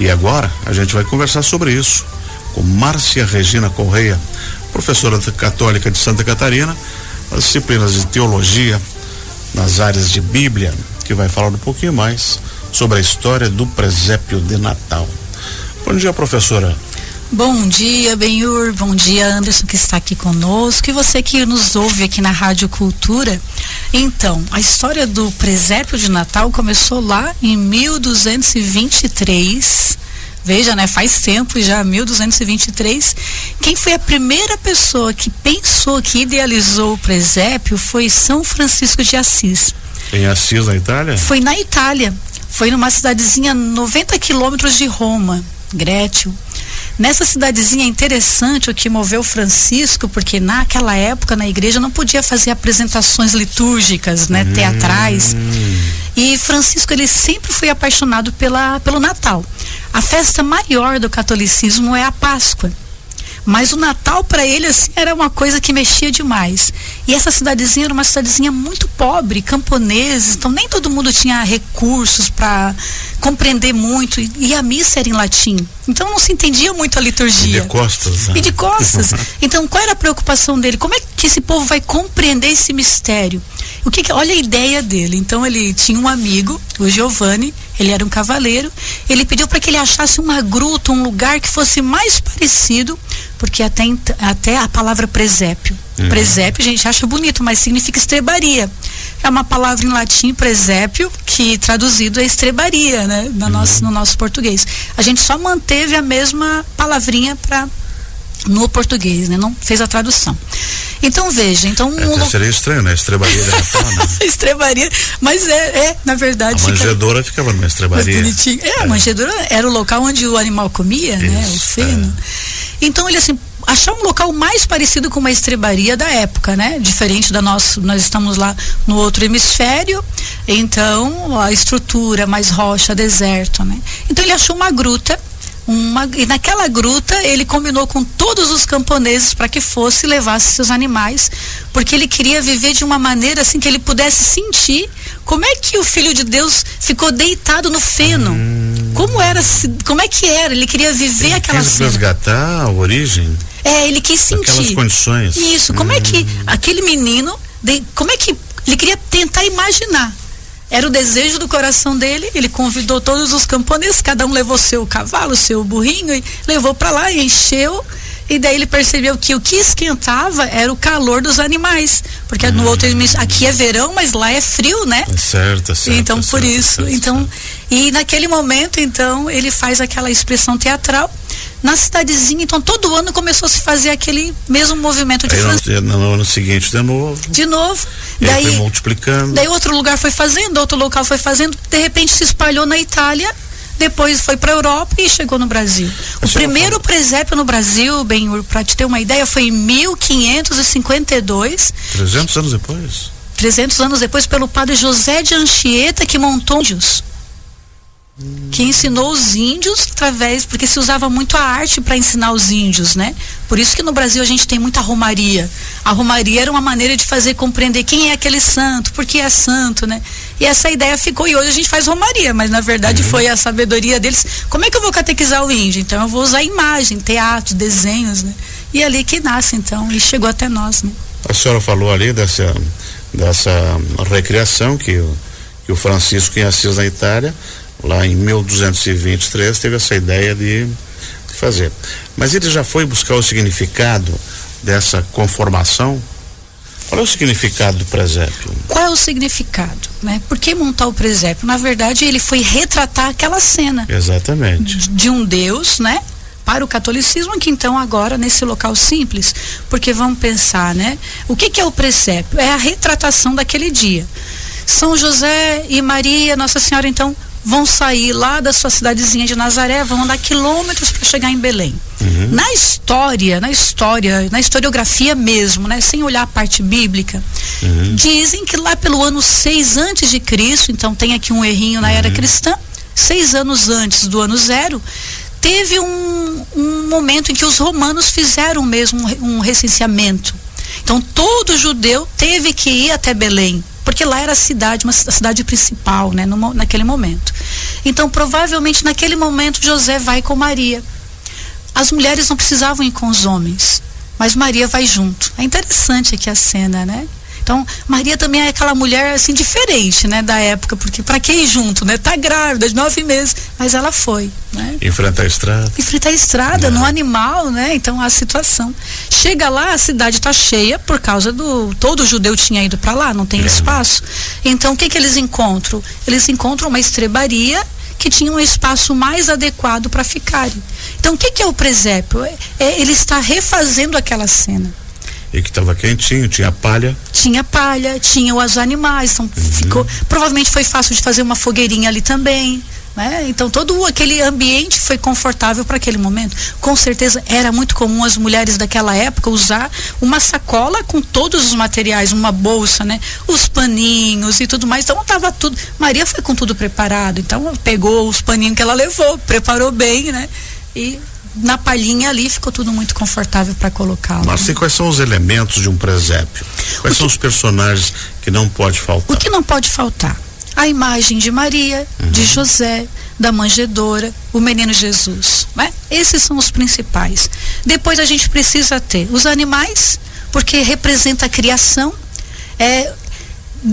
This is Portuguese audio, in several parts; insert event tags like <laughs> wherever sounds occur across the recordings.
E agora a gente vai conversar sobre isso com Márcia Regina Correia, professora católica de Santa Catarina, as disciplinas de teologia nas áreas de Bíblia, que vai falar um pouquinho mais sobre a história do presépio de Natal. Bom dia, professora. Bom dia, Benhur. Bom dia, Anderson, que está aqui conosco. E você que nos ouve aqui na Rádio Cultura. Então, a história do presépio de Natal começou lá em 1223. Veja, né? Faz tempo já, 1223. Quem foi a primeira pessoa que pensou, que idealizou o presépio foi São Francisco de Assis. Em Assis, na Itália? Foi na Itália. Foi numa cidadezinha 90 quilômetros de Roma, Grétio. Nessa cidadezinha é interessante o que moveu Francisco, porque naquela época na igreja não podia fazer apresentações litúrgicas, né, hum. teatrais. E Francisco ele sempre foi apaixonado pela, pelo Natal. A festa maior do catolicismo é a Páscoa. Mas o Natal para ele assim era uma coisa que mexia demais. E essa cidadezinha era uma cidadezinha muito pobre, camponeses, então nem todo mundo tinha recursos para compreender muito e, e, a missa era em latim. Então não se entendia muito a liturgia. E de costas. Né? E de costas. <laughs> então qual era a preocupação dele? Como é que esse povo vai compreender esse mistério? O que, que olha a ideia dele. Então ele tinha um amigo, o Giovanni, ele era um cavaleiro. Ele pediu para que ele achasse uma gruta, um lugar que fosse mais parecido porque até, até a palavra presépio. Uhum. Presépio, a gente acha bonito, mas significa estrebaria. É uma palavra em latim, presépio, que traduzido é estrebaria, né? No, uhum. nosso, no nosso português. A gente só manteve a mesma palavrinha para no português, né? Não fez a tradução. Então veja, então é, um seria estranho, né? Estrebaria da <laughs> né? estrebaria, mas é, é, na verdade. A manjedoura fica... ficava numa estrebaria. É, é, a manjedoura era o local onde o animal comia, Isso, né? O feno. É. Então ele assim achar um local mais parecido com uma estrebaria da época, né? Diferente da nossa, nós estamos lá no outro hemisfério, então a estrutura mais rocha, deserto, né? Então ele achou uma gruta uma, e naquela gruta ele combinou com todos os camponeses para que fosse e levasse seus animais, porque ele queria viver de uma maneira assim que ele pudesse sentir como é que o filho de Deus ficou deitado no feno. Hum. Como era, como é que era? Ele queria viver ele aquela quis cena. resgatar a origem. É, ele quis sentir. Aquelas condições. Isso, como hum. é que hum. aquele menino, como é que ele queria tentar imaginar era o desejo do coração dele. Ele convidou todos os camponeses, cada um levou seu cavalo, seu burrinho e levou para lá, encheu. E daí ele percebeu que o que esquentava era o calor dos animais, porque hum. no outro aqui é verão, mas lá é frio, né? É certo, é certo. Então por certo, isso, certo, então e naquele momento então ele faz aquela expressão teatral na cidadezinha. Então, todo ano começou a se fazer aquele mesmo movimento de Aí, no, no ano seguinte, de novo. De novo. E daí foi multiplicando. Daí outro lugar foi fazendo, outro local foi fazendo. De repente se espalhou na Itália depois foi para a Europa e chegou no Brasil. o primeiro presépio no Brasil, bem, para te ter uma ideia, foi em 1552. 300 anos depois? 300 anos depois, pelo padre José de Anchieta, que montou que ensinou os índios através, porque se usava muito a arte para ensinar os índios, né? Por isso que no Brasil a gente tem muita romaria. A romaria era uma maneira de fazer compreender quem é aquele santo, por que é santo, né? E essa ideia ficou, e hoje a gente faz romaria, mas na verdade uhum. foi a sabedoria deles. Como é que eu vou catequizar o índio? Então eu vou usar imagem, teatro, desenhos, né? E é ali que nasce, então, e chegou até nós, né? A senhora falou ali dessa, dessa recriação que o, que o Francisco em Assis na Itália lá em 1223, teve essa ideia de, de fazer. Mas ele já foi buscar o significado dessa conformação? Qual é o significado do presépio? Qual é o significado? Né? Por que montar o presépio? Na verdade, ele foi retratar aquela cena. Exatamente. De um Deus, né? Para o catolicismo, que então agora nesse local simples, porque vamos pensar, né? O que, que é o presépio? É a retratação daquele dia. São José e Maria, Nossa Senhora, então, vão sair lá da sua cidadezinha de Nazaré, vão andar quilômetros para chegar em Belém. Uhum. Na história, na história, na historiografia mesmo, né, sem olhar a parte bíblica, uhum. dizem que lá pelo ano 6 antes de Cristo, então tem aqui um errinho na uhum. era cristã, seis anos antes do ano zero, teve um, um momento em que os romanos fizeram mesmo um, um recenseamento. Então todo judeu teve que ir até Belém porque lá era a cidade, uma a cidade principal, né, no, naquele momento. Então, provavelmente naquele momento José vai com Maria. As mulheres não precisavam ir com os homens, mas Maria vai junto. É interessante aqui a cena, né? Então, Maria também é aquela mulher assim diferente, né, da época, porque para que ir junto, né? Tá grávida de nove meses, mas ela foi, né? Enfrentar a estrada. Enfrentar a estrada, é. no animal, né? Então a situação. Chega lá, a cidade está cheia por causa do todo judeu tinha ido para lá, não tem é. espaço. Então o que que eles encontram? Eles encontram uma estrebaria que tinha um espaço mais adequado para ficarem. Então, o que, que é o presépio? É, é, ele está refazendo aquela cena e que estava quentinho, tinha palha. Tinha palha, tinha os animais, então uhum. ficou, provavelmente foi fácil de fazer uma fogueirinha ali também. Né? Então todo aquele ambiente foi confortável para aquele momento. Com certeza era muito comum as mulheres daquela época usar uma sacola com todos os materiais, uma bolsa, né? Os paninhos e tudo mais. Então estava tudo. Maria foi com tudo preparado. Então pegou os paninhos que ela levou, preparou bem, né? E na palhinha ali ficou tudo muito confortável para colocá-lo. Mas né? quais são os elementos de um presépio? Quais que, são os personagens que não pode faltar? O que não pode faltar? A imagem de Maria, uhum. de José, da manjedora, o menino Jesus. Né? Esses são os principais. Depois a gente precisa ter os animais, porque representa a criação. É,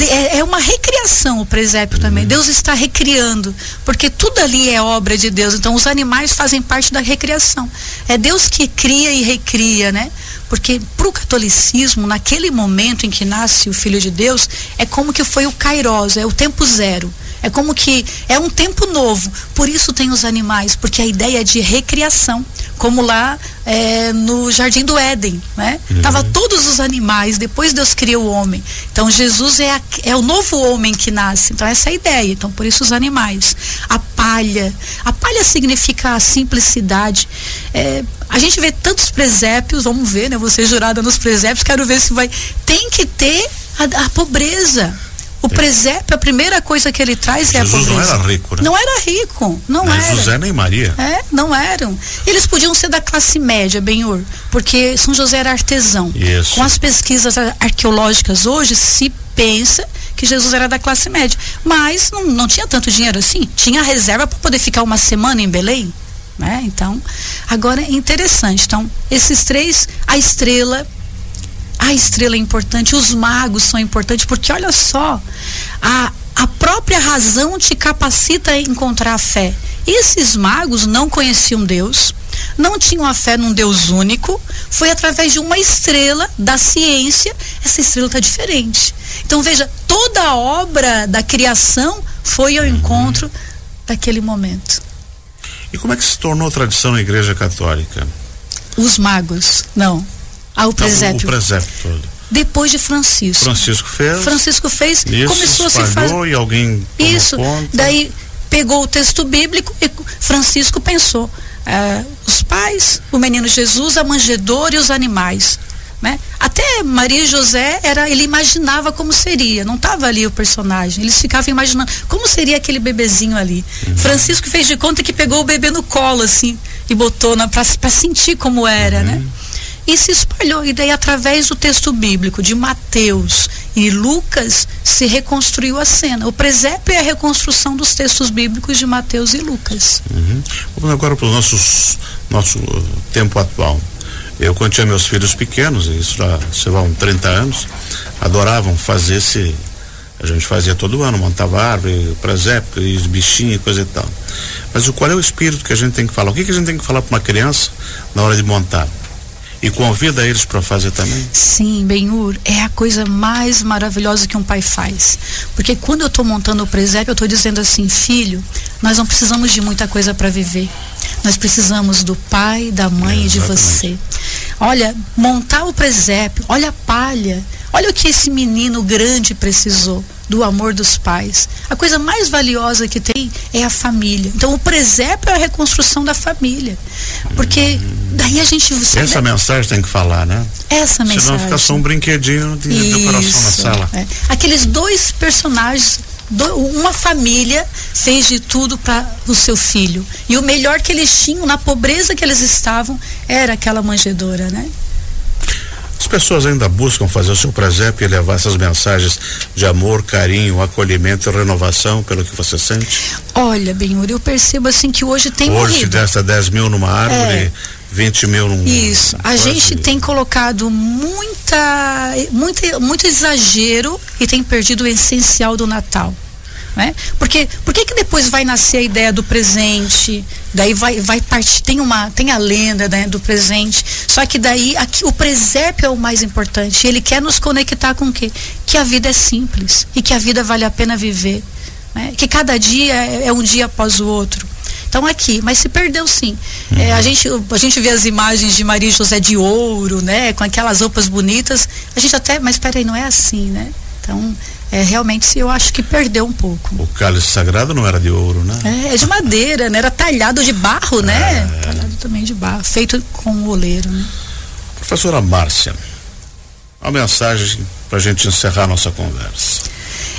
é, é uma recriação o presépio também. Deus está recriando, porque tudo ali é obra de Deus. Então os animais fazem parte da recriação. É Deus que cria e recria, né? Porque para o catolicismo, naquele momento em que nasce o Filho de Deus, é como que foi o Kairos, é o tempo zero. É como que é um tempo novo. Por isso tem os animais, porque a ideia é de recriação, como lá é, no Jardim do Éden, né? Uhum. Tava todos os animais, depois Deus criou o homem. Então Jesus é, a, é o novo homem que nasce. Então essa é a ideia. Então por isso os animais. A palha, a palha significa a simplicidade. É, a gente vê tantos presépios, vamos ver, né? Você jurada nos presépios, quero ver se vai. Tem que ter a, a pobreza. O presépio, a primeira coisa que ele traz Jesus é a pobreza. não era rico, né? Não era rico, não nem era. José nem Maria. É, não eram. Eles podiam ser da classe média, Benhur, porque São José era artesão. Isso. Com as pesquisas arqueológicas hoje, se pensa que Jesus era da classe média. Mas não, não tinha tanto dinheiro assim. Tinha reserva para poder ficar uma semana em Belém. Né? Então, agora é interessante. Então, esses três, a estrela, a estrela é importante, os magos são importantes, porque olha só, a, a própria razão te capacita a encontrar a fé. Esses magos não conheciam Deus, não tinham a fé num Deus único, foi através de uma estrela da ciência, essa estrela está diferente. Então veja, toda a obra da criação foi ao encontro daquele momento. E como é que se tornou tradição na Igreja Católica? Os magos, não. Ah, o presépio. O presépio todo. Depois de Francisco. Francisco fez. Francisco fez. Isso, começou a se fazer. e alguém Isso. Conta. Daí pegou o texto bíblico e Francisco pensou. Uh, os pais, o menino Jesus, a manjedoura e os animais. Né? Até Maria e José era, ele imaginava como seria, não estava ali o personagem. Eles ficavam imaginando como seria aquele bebezinho ali. Uhum. Francisco fez de conta que pegou o bebê no colo assim e botou para sentir como era, né? uhum. né? E se espalhou. E daí, através do texto bíblico de Mateus e Lucas, se reconstruiu a cena. O presépio é a reconstrução dos textos bíblicos de Mateus e Lucas. Uhum. Vamos agora para o nosso, tempo atual. Eu, quando tinha meus filhos pequenos, isso já, sei lá, uns 30 anos, adoravam fazer esse. A gente fazia todo ano, montava árvore, presépio, e os bichinhos e coisa e tal. Mas o qual é o espírito que a gente tem que falar? O que, que a gente tem que falar para uma criança na hora de montar? E convida eles para fazer também? Sim, Benhur, é a coisa mais maravilhosa que um pai faz. Porque quando eu estou montando o presépio, eu estou dizendo assim, filho, nós não precisamos de muita coisa para viver. Nós precisamos do pai, da mãe é, e de você. Olha, montar o presépio, olha a palha, olha o que esse menino grande precisou do amor dos pais. A coisa mais valiosa que tem é a família. Então o presépio é a reconstrução da família. Porque daí a gente Essa mensagem tem que falar, né? Essa mensagem. Senão fica só um brinquedinho de Isso, decoração na sala. É. Aqueles dois personagens uma família fez de tudo para o seu filho. E o melhor que eles tinham, na pobreza que eles estavam, era aquela manjedora, né? As pessoas ainda buscam fazer o seu presépio e levar essas mensagens de amor, carinho, acolhimento e renovação pelo que você sente? Olha, Benhur, eu percebo assim que hoje tem Hoje morrido. gasta 10 mil numa árvore, é. 20 mil num. Isso. A gente tem colocado muita, muita, muito exagero e tem perdido o essencial do Natal. Né? Porque por que depois vai nascer a ideia do presente? Daí vai vai partir tem uma tem a lenda né, do presente. Só que daí aqui, o presépio é o mais importante. Ele quer nos conectar com o quê? Que a vida é simples e que a vida vale a pena viver, né? Que cada dia é, é um dia após o outro estão aqui, mas se perdeu sim. Uhum. É, a, gente, a gente vê as imagens de Maria José de ouro, né? Com aquelas roupas bonitas. A gente até, mas peraí, não é assim, né? Então, é, realmente eu acho que perdeu um pouco. O cálice sagrado não era de ouro, né? É, é de madeira, né? Era talhado de barro, né? É. Talhado também de barro, feito com oleiro, né? Professora Márcia, uma mensagem para a gente encerrar nossa conversa.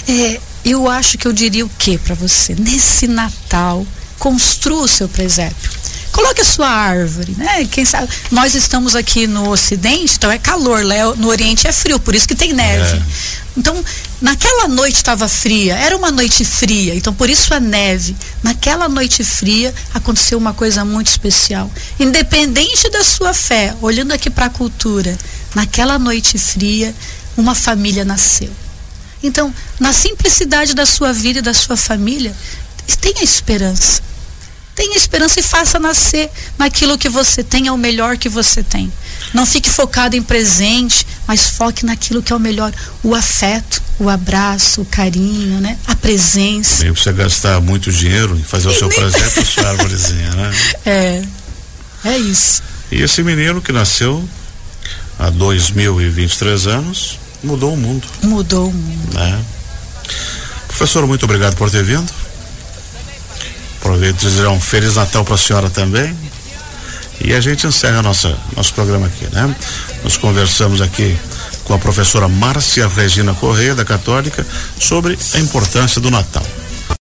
É, eu acho que eu diria o que para você? Nesse Natal, construa o seu presépio. Coloque a sua árvore, né? Quem sabe, nós estamos aqui no ocidente, então é calor, no oriente é frio, por isso que tem neve. É. Então, naquela noite estava fria, era uma noite fria, então por isso a neve. Naquela noite fria aconteceu uma coisa muito especial. Independente da sua fé, olhando aqui para a cultura, naquela noite fria, uma família nasceu. Então, na simplicidade da sua vida e da sua família, tenha esperança. Tenha esperança e faça nascer naquilo que você tem, é o melhor que você tem. Não fique focado em presente, mas foque naquilo que é o melhor. O afeto, o abraço, o carinho, né? A presença. Nem precisa gastar muito dinheiro em fazer o seu nem... presente a sua árvorezinha, né? <laughs> É. É isso. E esse menino que nasceu há 2023 anos mudou o mundo. Mudou o mundo. Né? Professor, muito obrigado por ter vindo. Aproveito e desejar um Feliz Natal para a senhora também. E a gente encerra nossa, nosso programa aqui, né? Nós conversamos aqui com a professora Márcia Regina Correia, da Católica, sobre a importância do Natal.